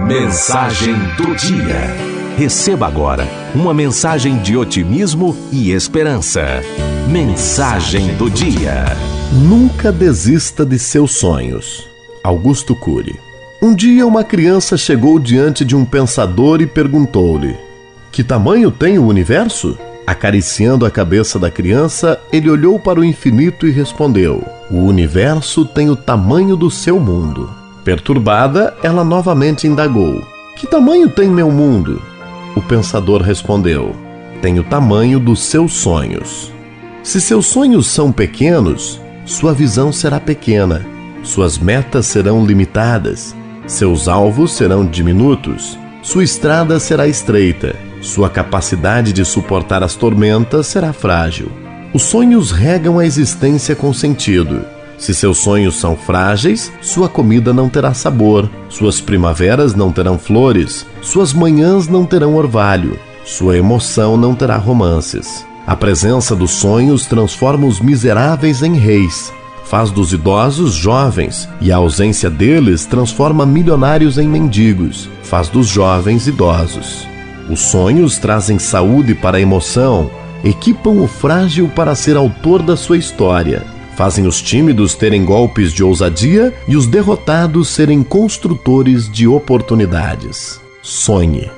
Mensagem do dia. Receba agora uma mensagem de otimismo e esperança. Mensagem do dia. Nunca desista de seus sonhos. Augusto Cury. Um dia uma criança chegou diante de um pensador e perguntou-lhe: Que tamanho tem o universo? Acariciando a cabeça da criança, ele olhou para o infinito e respondeu: O universo tem o tamanho do seu mundo. Perturbada, ela novamente indagou: Que tamanho tem meu mundo? O pensador respondeu: Tem o tamanho dos seus sonhos. Se seus sonhos são pequenos, sua visão será pequena, suas metas serão limitadas, seus alvos serão diminutos, sua estrada será estreita sua capacidade de suportar as tormentas será frágil. Os sonhos regam a existência com sentido. Se seus sonhos são frágeis, sua comida não terá sabor, suas primaveras não terão flores, suas manhãs não terão orvalho, sua emoção não terá romances. A presença dos sonhos transforma os miseráveis em reis, faz dos idosos jovens, e a ausência deles transforma milionários em mendigos, faz dos jovens idosos. Os sonhos trazem saúde para a emoção, equipam o frágil para ser autor da sua história, fazem os tímidos terem golpes de ousadia e os derrotados serem construtores de oportunidades. Sonhe.